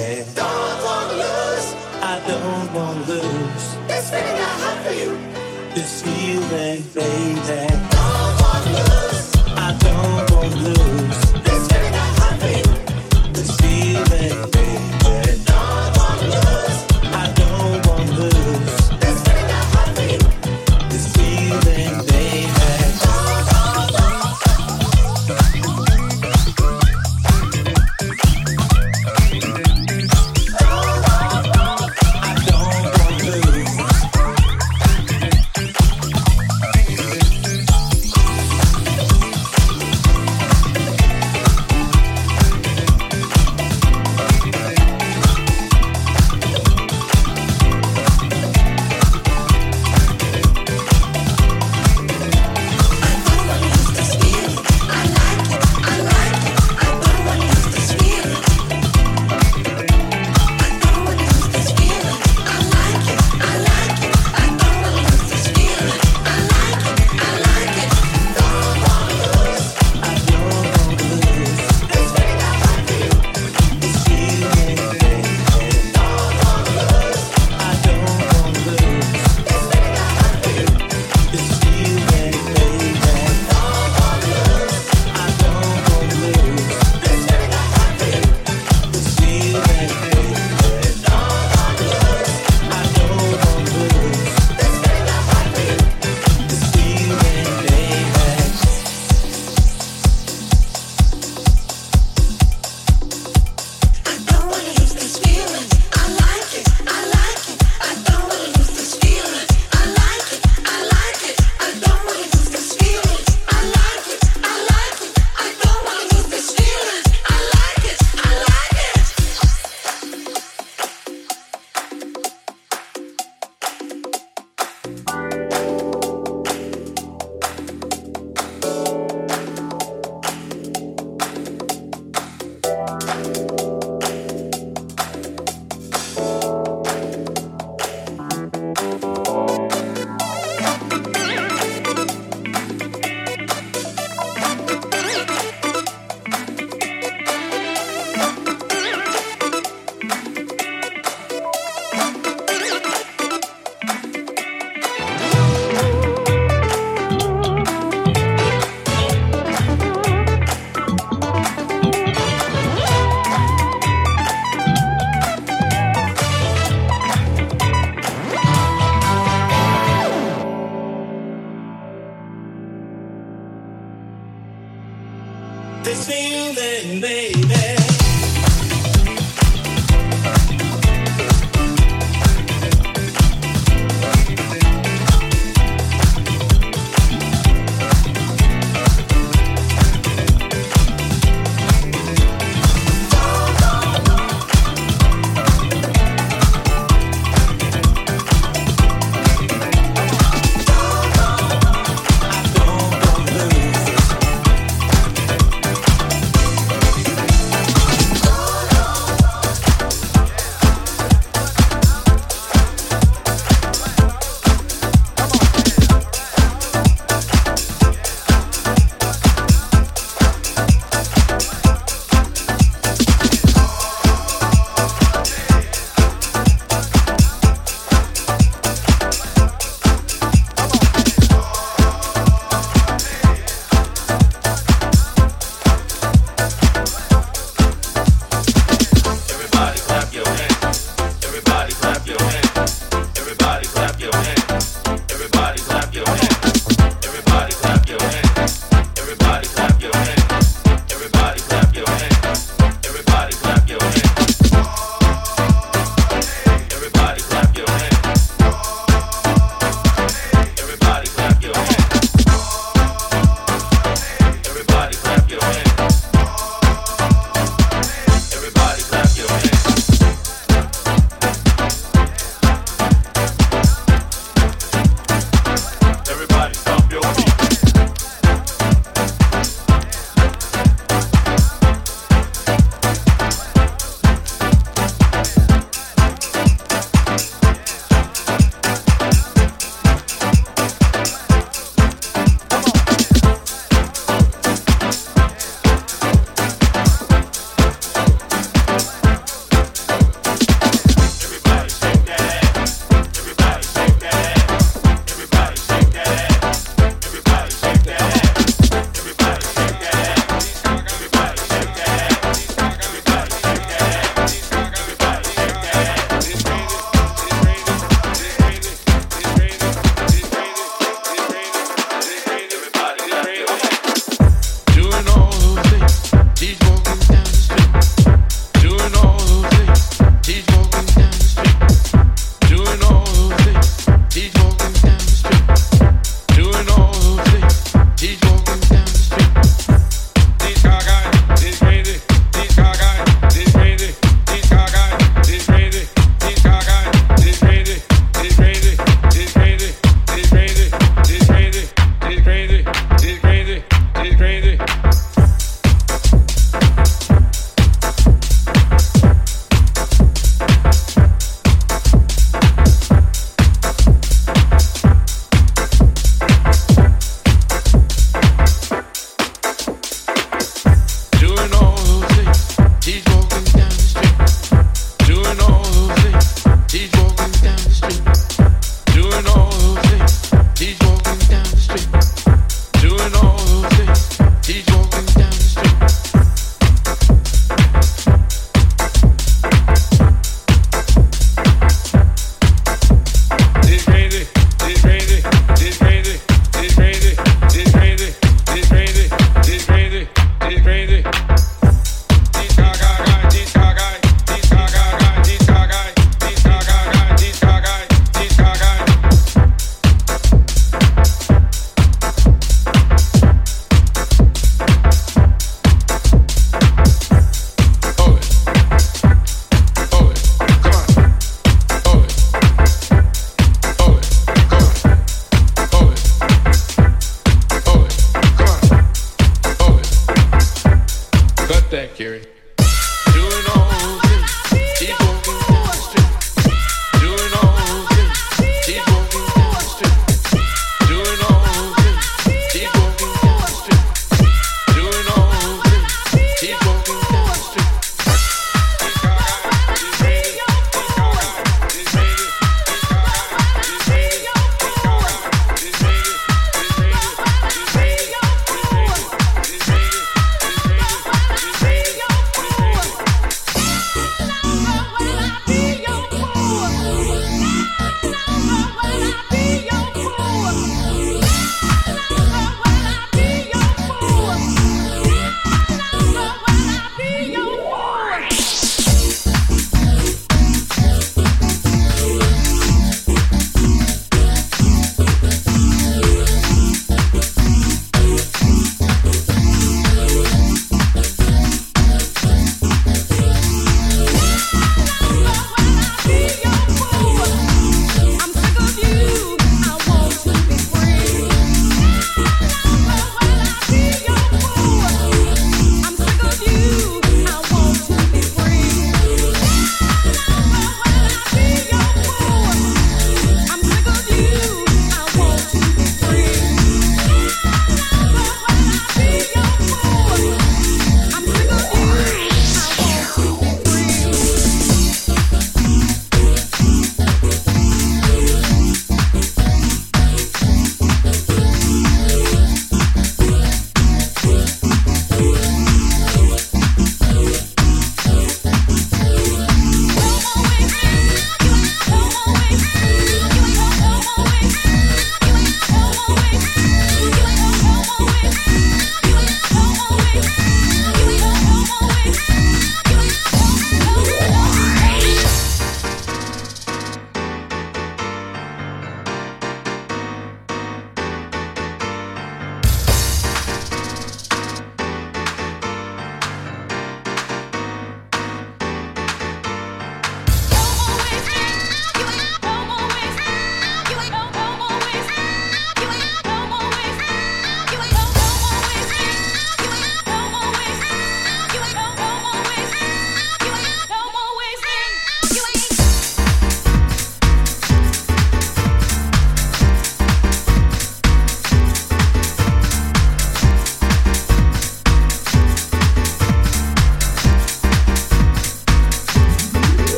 yeah. Don't wanna lose. I don't wanna lose. This feeling I have for you. This feeling, baby.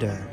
Yeah.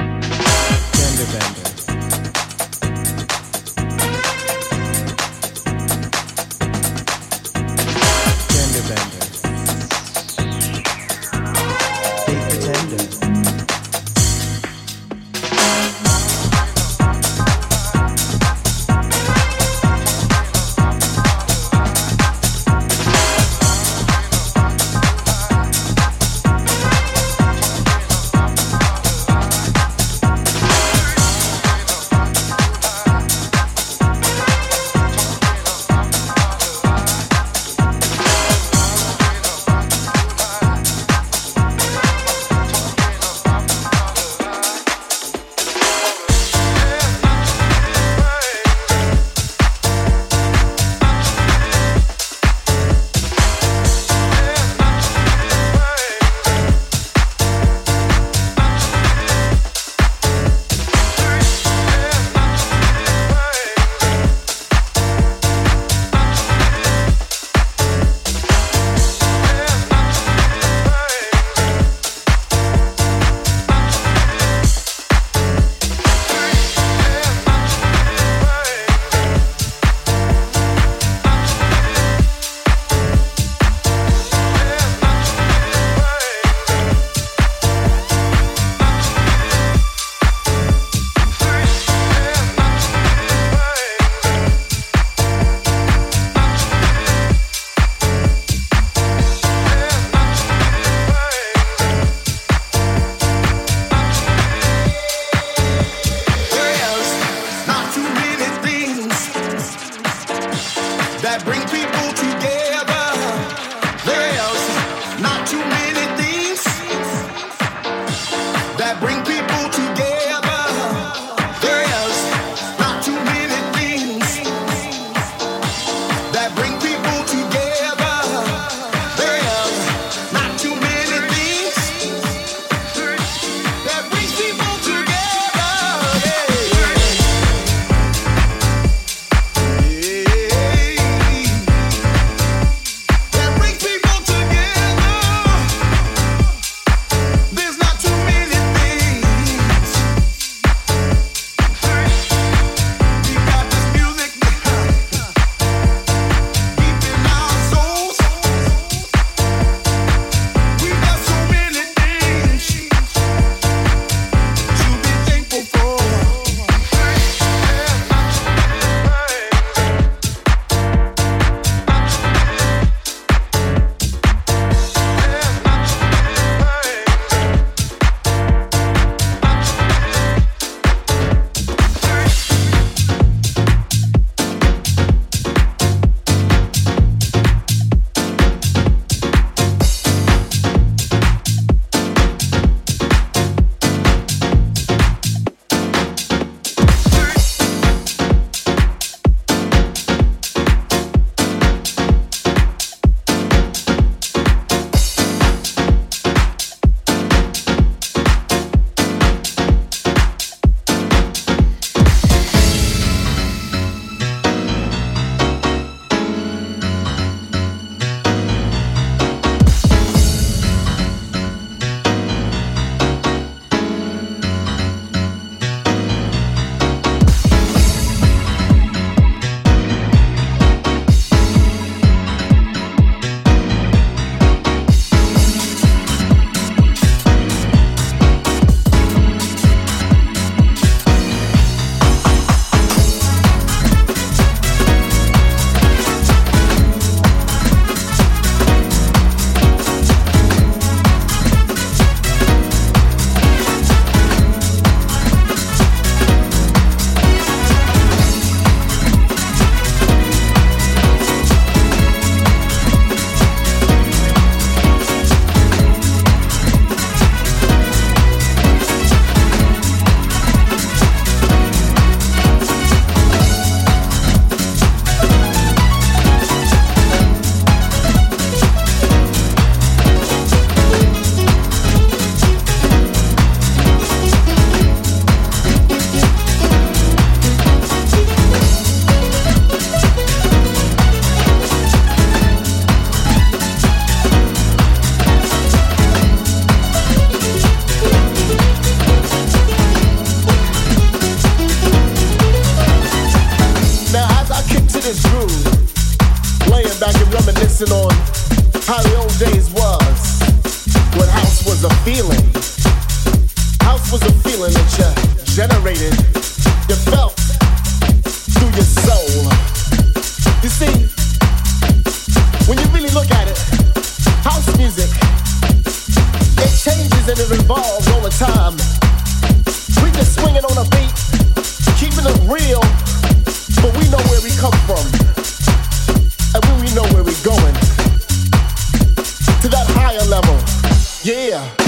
Generated, you felt through your soul. You see, when you really look at it, house music, it changes and it evolves all the time. We just swinging on a beat, keeping it real, but we know where we come from and we know where we're going to that higher level. Yeah.